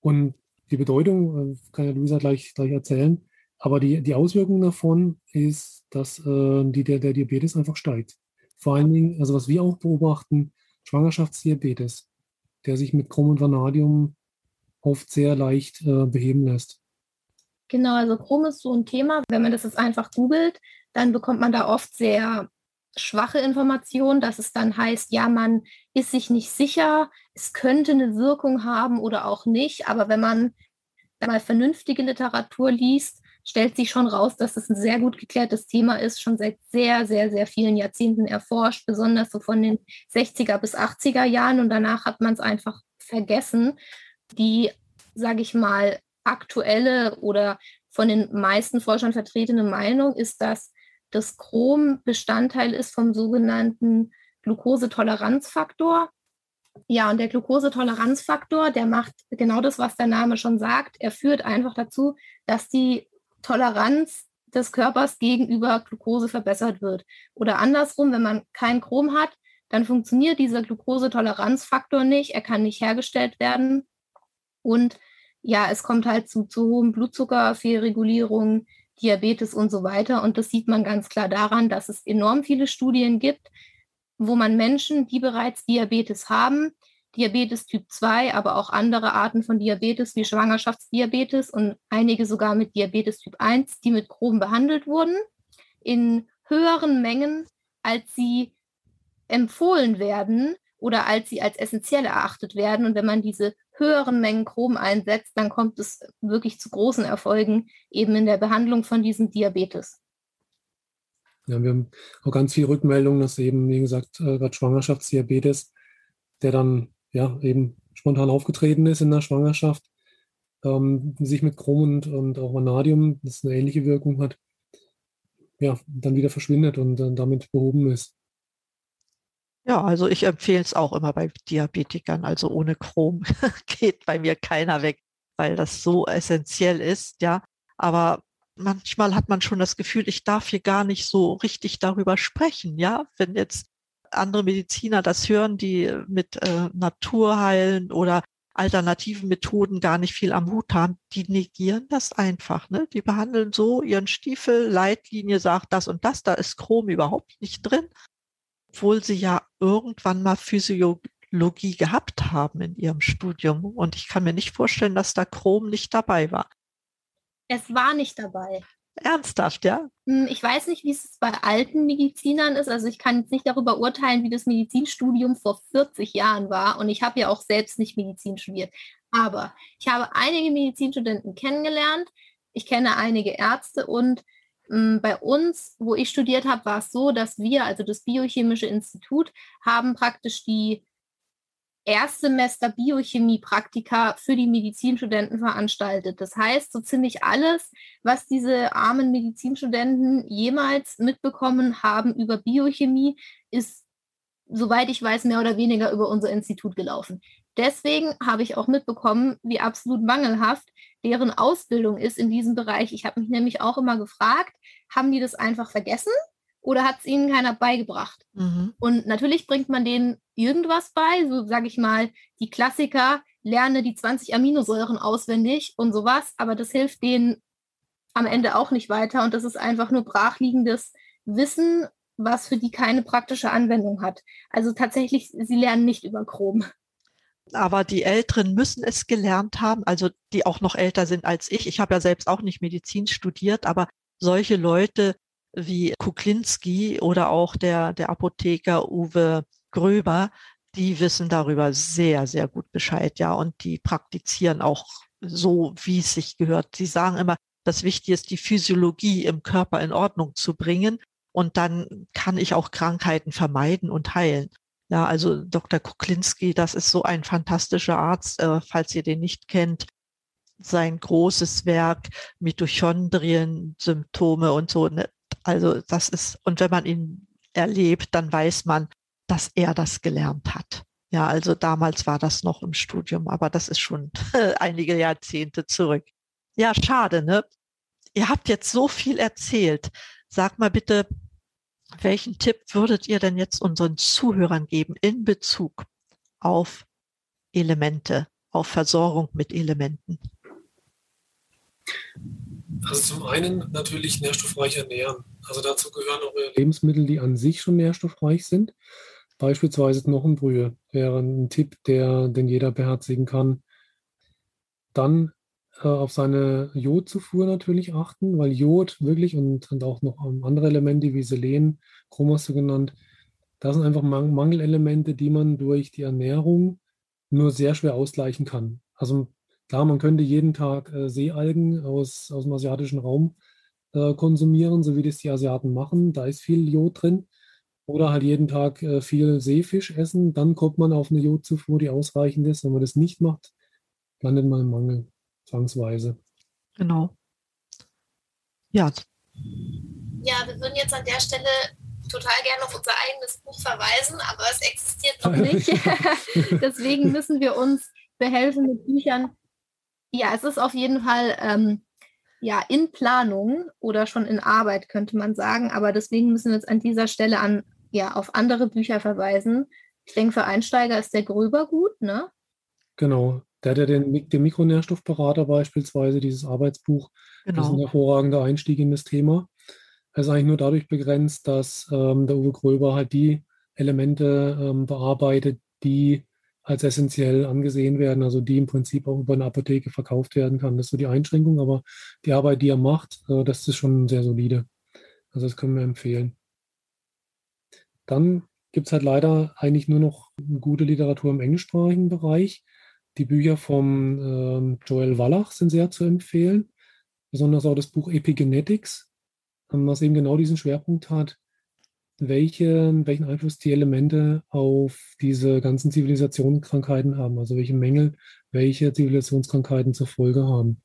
Und die Bedeutung äh, kann ja Luisa gleich, gleich erzählen. Aber die, die Auswirkung davon ist, dass äh, die, der, der Diabetes einfach steigt. Vor allen Dingen, also was wir auch beobachten, Schwangerschaftsdiabetes, der sich mit Chrom und Vanadium oft sehr leicht äh, beheben lässt. Genau, also Chrom ist so ein Thema. Wenn man das jetzt einfach googelt, dann bekommt man da oft sehr schwache Informationen, dass es dann heißt, ja, man ist sich nicht sicher, es könnte eine Wirkung haben oder auch nicht. Aber wenn man mal vernünftige Literatur liest, stellt sich schon raus, dass es ein sehr gut geklärtes Thema ist, schon seit sehr, sehr, sehr vielen Jahrzehnten erforscht, besonders so von den 60er bis 80er Jahren. Und danach hat man es einfach vergessen. Die, sage ich mal, aktuelle oder von den meisten Forschern vertretene Meinung ist, dass das Chrom Bestandteil ist vom sogenannten Glukosetoleranzfaktor. Ja, und der Glukosetoleranzfaktor, der macht genau das, was der Name schon sagt. Er führt einfach dazu, dass die Toleranz des Körpers gegenüber Glukose verbessert wird. Oder andersrum, wenn man kein Chrom hat, dann funktioniert dieser Glukosetoleranzfaktor nicht, er kann nicht hergestellt werden. Und ja, es kommt halt zu, zu hohem Blutzucker, Fehlregulierung, Diabetes und so weiter. Und das sieht man ganz klar daran, dass es enorm viele Studien gibt, wo man Menschen, die bereits Diabetes haben, Diabetes Typ 2, aber auch andere Arten von Diabetes wie Schwangerschaftsdiabetes und einige sogar mit Diabetes Typ 1, die mit Chrom behandelt wurden, in höheren Mengen, als sie empfohlen werden oder als sie als essentiell erachtet werden. Und wenn man diese höheren Mengen Chrom einsetzt, dann kommt es wirklich zu großen Erfolgen eben in der Behandlung von diesem Diabetes. Ja, wir haben auch ganz viel Rückmeldungen, dass eben, wie gesagt, äh, gerade Schwangerschaftsdiabetes, der dann ja eben spontan aufgetreten ist in der Schwangerschaft, ähm, sich mit Chrom und, und auch Vanadium, das eine ähnliche Wirkung hat, ja, dann wieder verschwindet und dann damit behoben ist. Ja, also ich empfehle es auch immer bei Diabetikern. Also ohne Chrom geht bei mir keiner weg, weil das so essentiell ist, ja. Aber manchmal hat man schon das Gefühl, ich darf hier gar nicht so richtig darüber sprechen, ja. Wenn jetzt andere Mediziner das hören, die mit äh, Naturheilen oder alternativen Methoden gar nicht viel am Hut haben, die negieren das einfach. Ne? Die behandeln so ihren Stiefel, Leitlinie sagt das und das, da ist Chrom überhaupt nicht drin obwohl sie ja irgendwann mal Physiologie gehabt haben in ihrem Studium. Und ich kann mir nicht vorstellen, dass da Chrom nicht dabei war. Es war nicht dabei. Ernsthaft, ja? Hm, ich weiß nicht, wie es bei alten Medizinern ist. Also ich kann jetzt nicht darüber urteilen, wie das Medizinstudium vor 40 Jahren war. Und ich habe ja auch selbst nicht Medizin studiert. Aber ich habe einige Medizinstudenten kennengelernt. Ich kenne einige Ärzte und bei uns, wo ich studiert habe, war es so, dass wir, also das Biochemische Institut, haben praktisch die Erstsemester Biochemie-Praktika für die Medizinstudenten veranstaltet. Das heißt, so ziemlich alles, was diese armen Medizinstudenten jemals mitbekommen haben über Biochemie, ist, soweit ich weiß, mehr oder weniger über unser Institut gelaufen. Deswegen habe ich auch mitbekommen, wie absolut mangelhaft deren Ausbildung ist in diesem Bereich. Ich habe mich nämlich auch immer gefragt, haben die das einfach vergessen oder hat es ihnen keiner beigebracht? Mhm. Und natürlich bringt man denen irgendwas bei, so sage ich mal, die Klassiker, lerne die 20 Aminosäuren auswendig und sowas, aber das hilft denen am Ende auch nicht weiter und das ist einfach nur brachliegendes Wissen, was für die keine praktische Anwendung hat. Also tatsächlich, sie lernen nicht über Chrom aber die Älteren müssen es gelernt haben, also die auch noch älter sind als ich. Ich habe ja selbst auch nicht Medizin studiert, aber solche Leute wie Kuklinski oder auch der, der Apotheker Uwe Gröber, die wissen darüber sehr, sehr gut Bescheid, ja, und die praktizieren auch so, wie es sich gehört. Sie sagen immer, das Wichtige ist, die Physiologie im Körper in Ordnung zu bringen. Und dann kann ich auch Krankheiten vermeiden und heilen. Ja, also Dr. Kuklinski, das ist so ein fantastischer Arzt, äh, falls ihr den nicht kennt. Sein großes Werk, Mitochondrien, Symptome und so. Ne? Also das ist, und wenn man ihn erlebt, dann weiß man, dass er das gelernt hat. Ja, also damals war das noch im Studium, aber das ist schon einige Jahrzehnte zurück. Ja, schade, ne? Ihr habt jetzt so viel erzählt. Sag mal bitte, welchen Tipp würdet ihr denn jetzt unseren Zuhörern geben in Bezug auf Elemente, auf Versorgung mit Elementen? Also zum einen natürlich nährstoffreich ernähren. Also dazu gehören auch Lebensmittel, die an sich schon nährstoffreich sind. Beispielsweise Knochenbrühe wäre ein Tipp, der, den jeder beherzigen kann. Dann äh, auf seine Jodzufuhr natürlich achten, weil Jod wirklich und, und auch noch andere Elemente wie Selen, Chrom hast du genannt, das sind einfach Mangelelemente, die man durch die Ernährung nur sehr schwer ausgleichen kann. Also klar, man könnte jeden Tag äh, Seealgen aus, aus dem asiatischen Raum äh, konsumieren, so wie das die Asiaten machen. Da ist viel Jod drin. Oder halt jeden Tag äh, viel Seefisch essen. Dann kommt man auf eine Jodzufuhr, die ausreichend ist. Wenn man das nicht macht, landet man im Mangel zwangsweise. Genau. Ja. Ja, wir würden jetzt an der Stelle total gerne auf unser eigenes Buch verweisen, aber es existiert noch nicht. Deswegen müssen wir uns behelfen mit Büchern. Ja, es ist auf jeden Fall ähm, ja in Planung oder schon in Arbeit, könnte man sagen. Aber deswegen müssen wir jetzt an dieser Stelle an ja auf andere Bücher verweisen. Ich denke, für Einsteiger ist der Gröber gut, ne? Genau. Der hat ja den, den Mikronährstoffberater beispielsweise, dieses Arbeitsbuch. Genau. Das ist ein genau. hervorragender Einstieg in das Thema. Er ist eigentlich nur dadurch begrenzt, dass ähm, der Uwe Gröber halt die Elemente ähm, bearbeitet, die als essentiell angesehen werden, also die im Prinzip auch über eine Apotheke verkauft werden kann. Das ist so die Einschränkung, aber die Arbeit, die er macht, äh, das ist schon sehr solide. Also das können wir empfehlen. Dann gibt es halt leider eigentlich nur noch gute Literatur im englischsprachigen Bereich. Die Bücher von ähm, Joel Wallach sind sehr zu empfehlen, besonders auch das Buch Epigenetics, ähm, was eben genau diesen Schwerpunkt hat, welche, welchen Einfluss die Elemente auf diese ganzen Zivilisationskrankheiten haben, also welche Mängel welche Zivilisationskrankheiten zur Folge haben.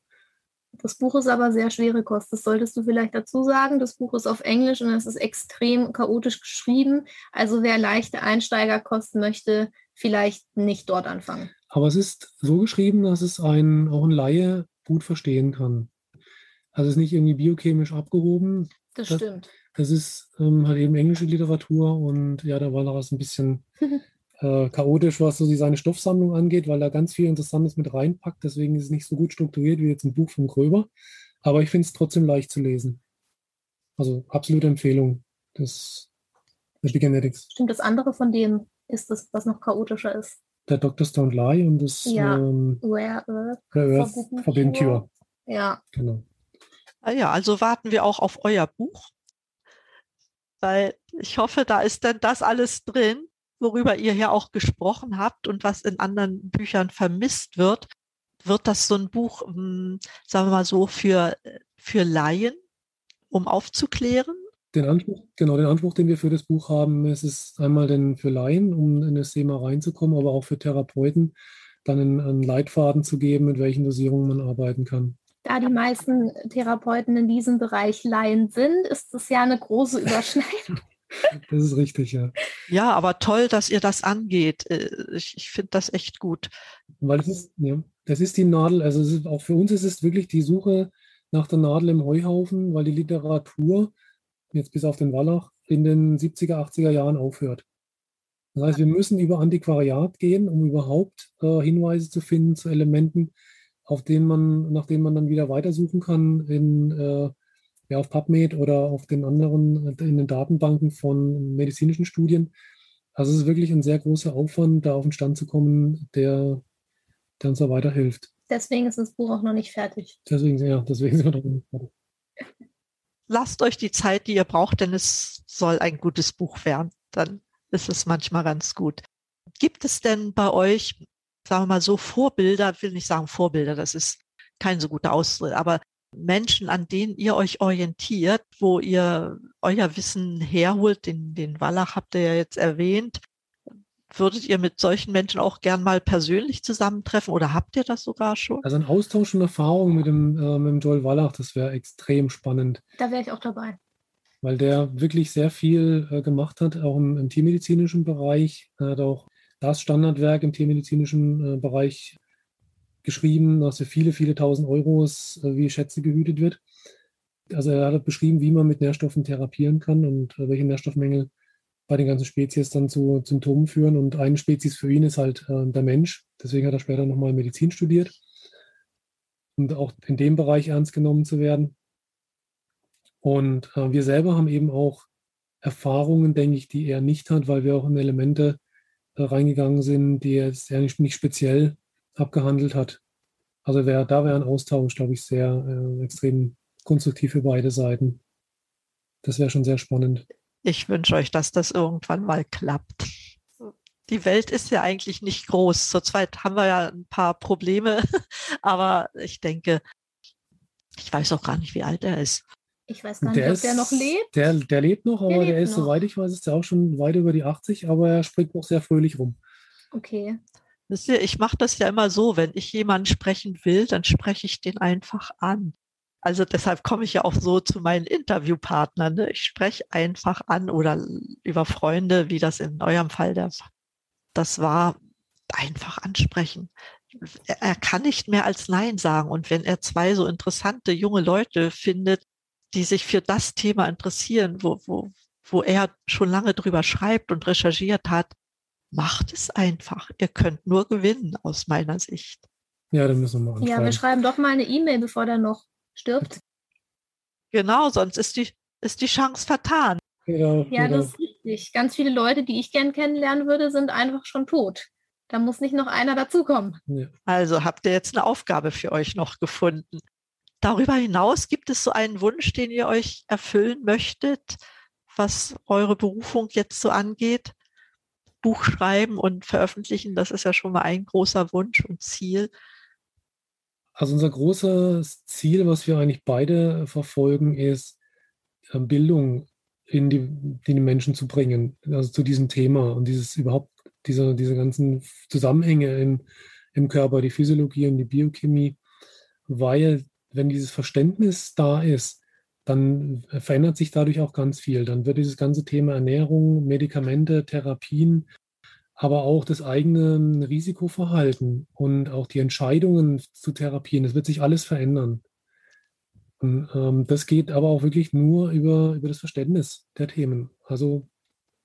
Das Buch ist aber sehr schwere Kost. Das solltest du vielleicht dazu sagen. Das Buch ist auf Englisch und es ist extrem chaotisch geschrieben. Also wer leichte Einsteigerkosten möchte, vielleicht nicht dort anfangen. Aber es ist so geschrieben, dass es ein, auch ein Laie gut verstehen kann. Also es ist nicht irgendwie biochemisch abgehoben. Das, das stimmt. Das ist ähm, halt eben englische Literatur und ja, da war das ein bisschen äh, chaotisch, was so seine Stoffsammlung angeht, weil er ganz viel Interessantes mit reinpackt. Deswegen ist es nicht so gut strukturiert wie jetzt ein Buch von Gröber. Aber ich finde es trotzdem leicht zu lesen. Also absolute Empfehlung. Das, das Genetics. Stimmt, das andere von dem ist das, was noch chaotischer ist der Dr. Stone Lie und das ja. ähm, Rare Earth, Rare Earth Forbidden Cure. Ja. Genau. Ah ja, also warten wir auch auf euer Buch, weil ich hoffe, da ist dann das alles drin, worüber ihr hier auch gesprochen habt und was in anderen Büchern vermisst wird. Wird das so ein Buch, hm, sagen wir mal so, für, für Laien, um aufzuklären? Den Anspruch, genau den Anspruch, den wir für das Buch haben, es ist einmal denn für Laien, um in das Thema reinzukommen, aber auch für Therapeuten, dann einen, einen Leitfaden zu geben, mit welchen Dosierungen man arbeiten kann. Da die meisten Therapeuten in diesem Bereich Laien sind, ist das ja eine große Überschneidung. Das ist richtig, ja. Ja, aber toll, dass ihr das angeht. Äh, ich, ich finde das echt gut. Weil es ist, ja, das ist die Nadel, also ist, auch für uns ist es wirklich die Suche nach der Nadel im Heuhaufen, weil die Literatur jetzt bis auf den Wallach, in den 70er, 80er Jahren aufhört. Das heißt, wir müssen über Antiquariat gehen, um überhaupt äh, Hinweise zu finden zu Elementen, auf denen man, nach denen man dann wieder weitersuchen kann in, äh, ja, auf PubMed oder auf den anderen, in den Datenbanken von medizinischen Studien. Also es ist wirklich ein sehr großer Aufwand, da auf den Stand zu kommen, der, der uns da weiterhilft. Deswegen ist das Buch auch noch nicht fertig. Deswegen, ja, deswegen sind wir noch nicht fertig lasst euch die Zeit, die ihr braucht, denn es soll ein gutes Buch werden. Dann ist es manchmal ganz gut. Gibt es denn bei euch, sagen wir mal so, Vorbilder, will nicht sagen Vorbilder, das ist kein so guter Ausdruck, aber Menschen, an denen ihr euch orientiert, wo ihr euer Wissen herholt, den, den Wallach habt ihr ja jetzt erwähnt, Würdet ihr mit solchen Menschen auch gern mal persönlich zusammentreffen oder habt ihr das sogar schon? Also ein Austausch und Erfahrung mit dem, äh, mit dem Joel Wallach, das wäre extrem spannend. Da wäre ich auch dabei. Weil der wirklich sehr viel äh, gemacht hat, auch im, im tiermedizinischen Bereich. Er hat auch das Standardwerk im tiermedizinischen äh, Bereich geschrieben, dass für viele, viele tausend Euros äh, wie Schätze gehütet wird. Also er hat beschrieben, wie man mit Nährstoffen therapieren kann und äh, welche Nährstoffmängel bei den ganzen Spezies dann zu Symptomen führen. Und eine Spezies für ihn ist halt äh, der Mensch. Deswegen hat er später nochmal Medizin studiert und auch in dem Bereich ernst genommen zu werden. Und äh, wir selber haben eben auch Erfahrungen, denke ich, die er nicht hat, weil wir auch in Elemente äh, reingegangen sind, die er jetzt nicht, nicht speziell abgehandelt hat. Also wär, da wäre ein Austausch, glaube ich, sehr äh, extrem konstruktiv für beide Seiten. Das wäre schon sehr spannend. Ich wünsche euch, dass das irgendwann mal klappt. Die Welt ist ja eigentlich nicht groß. Zurzeit haben wir ja ein paar Probleme, aber ich denke, ich weiß auch gar nicht, wie alt er ist. Ich weiß gar nicht, der ob ist, der noch lebt. Der, der lebt noch, aber der, der ist, noch. soweit ich weiß, ist er auch schon weit über die 80, aber er springt noch sehr fröhlich rum. Okay. Wisst ihr, ich mache das ja immer so, wenn ich jemanden sprechen will, dann spreche ich den einfach an. Also deshalb komme ich ja auch so zu meinen Interviewpartnern. Ne? Ich spreche einfach an oder über Freunde, wie das in eurem Fall der, das war, einfach ansprechen. Er, er kann nicht mehr als Nein sagen. Und wenn er zwei so interessante junge Leute findet, die sich für das Thema interessieren, wo, wo, wo er schon lange drüber schreibt und recherchiert hat, macht es einfach. Ihr könnt nur gewinnen aus meiner Sicht. Ja, dann müssen wir mal Ja, wir schreiben doch mal eine E-Mail, bevor der noch stirbt. Genau, sonst ist die, ist die Chance vertan. Genau, ja, genau. das ist richtig. Ganz viele Leute, die ich gern kennenlernen würde, sind einfach schon tot. Da muss nicht noch einer dazukommen. Ja. Also habt ihr jetzt eine Aufgabe für euch noch gefunden. Darüber hinaus gibt es so einen Wunsch, den ihr euch erfüllen möchtet, was eure Berufung jetzt so angeht? Buch schreiben und veröffentlichen, das ist ja schon mal ein großer Wunsch und Ziel. Also unser großes Ziel, was wir eigentlich beide verfolgen, ist äh, Bildung in die, in die Menschen zu bringen, also zu diesem Thema und dieses überhaupt, diese, diese ganzen Zusammenhänge im, im Körper, die Physiologie und die Biochemie, weil wenn dieses Verständnis da ist, dann verändert sich dadurch auch ganz viel. Dann wird dieses ganze Thema Ernährung, Medikamente, Therapien, aber auch das eigene Risikoverhalten und auch die Entscheidungen zu Therapien, das wird sich alles verändern. Und, ähm, das geht aber auch wirklich nur über, über das Verständnis der Themen. Also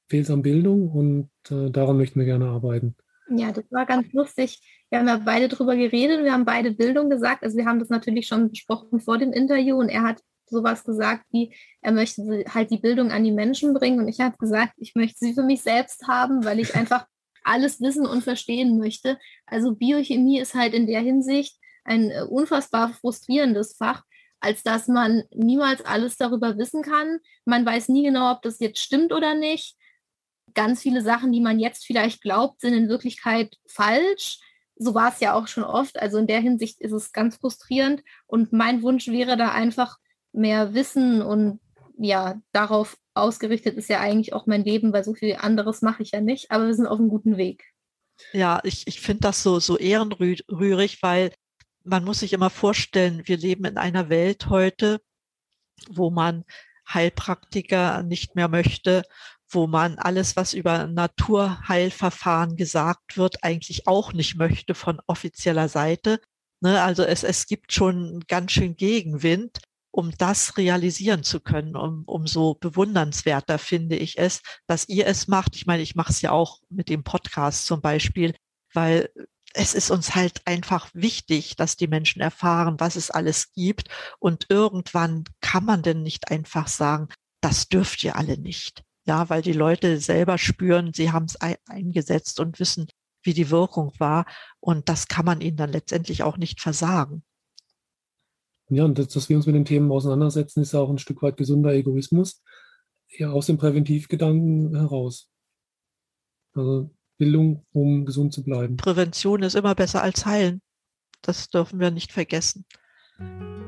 fehlt es an Bildung und äh, daran möchten wir gerne arbeiten. Ja, das war ganz lustig. Wir haben ja beide drüber geredet, wir haben beide Bildung gesagt. Also wir haben das natürlich schon besprochen vor dem Interview und er hat sowas gesagt wie, er möchte halt die Bildung an die Menschen bringen und ich habe gesagt, ich möchte sie für mich selbst haben, weil ich einfach alles wissen und verstehen möchte. Also Biochemie ist halt in der Hinsicht ein äh, unfassbar frustrierendes Fach, als dass man niemals alles darüber wissen kann. Man weiß nie genau, ob das jetzt stimmt oder nicht. Ganz viele Sachen, die man jetzt vielleicht glaubt, sind in Wirklichkeit falsch so war es ja auch schon oft. Also in der Hinsicht ist es ganz frustrierend. Und mein Wunsch wäre da einfach mehr Wissen und ja, darauf ausgerichtet ist ja eigentlich auch mein Leben, weil so viel anderes mache ich ja nicht. Aber wir sind auf einem guten Weg. Ja, ich, ich finde das so, so ehrenrührig, weil man muss sich immer vorstellen, wir leben in einer Welt heute, wo man Heilpraktiker nicht mehr möchte, wo man alles, was über Naturheilverfahren gesagt wird, eigentlich auch nicht möchte von offizieller Seite. Ne, also es, es gibt schon ganz schön Gegenwind, um das realisieren zu können. Um, umso bewundernswerter finde ich es, dass ihr es macht. Ich meine, ich mache es ja auch mit dem Podcast zum Beispiel, weil es ist uns halt einfach wichtig, dass die Menschen erfahren, was es alles gibt. Und irgendwann kann man denn nicht einfach sagen, das dürft ihr alle nicht. Ja, weil die Leute selber spüren, sie haben es eingesetzt und wissen, wie die Wirkung war. Und das kann man ihnen dann letztendlich auch nicht versagen. Ja, und das, dass wir uns mit den Themen auseinandersetzen, ist ja auch ein Stück weit gesunder Egoismus, ja, aus dem Präventivgedanken heraus. Also Bildung, um gesund zu bleiben. Prävention ist immer besser als heilen. Das dürfen wir nicht vergessen.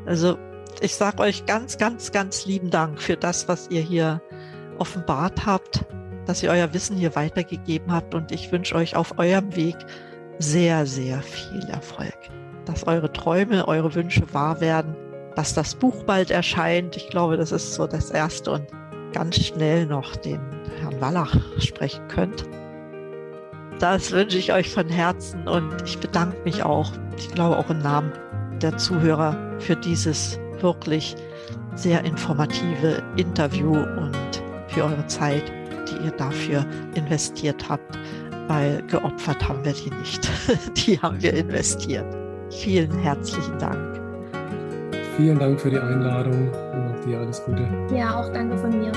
Also ich sage euch ganz, ganz, ganz lieben Dank für das, was ihr hier offenbart habt, dass ihr euer Wissen hier weitergegeben habt und ich wünsche euch auf eurem Weg sehr, sehr viel Erfolg. Dass eure Träume, eure Wünsche wahr werden, dass das Buch bald erscheint. Ich glaube, das ist so das Erste und ganz schnell noch den Herrn Wallach sprechen könnt. Das wünsche ich euch von Herzen und ich bedanke mich auch, ich glaube auch im Namen der Zuhörer, für dieses wirklich sehr informative Interview und für eure Zeit, die ihr dafür investiert habt, weil geopfert haben wir die nicht. Die haben wir investiert. Vielen herzlichen Dank. Vielen Dank für die Einladung und auch dir alles Gute. Ja, auch danke von mir.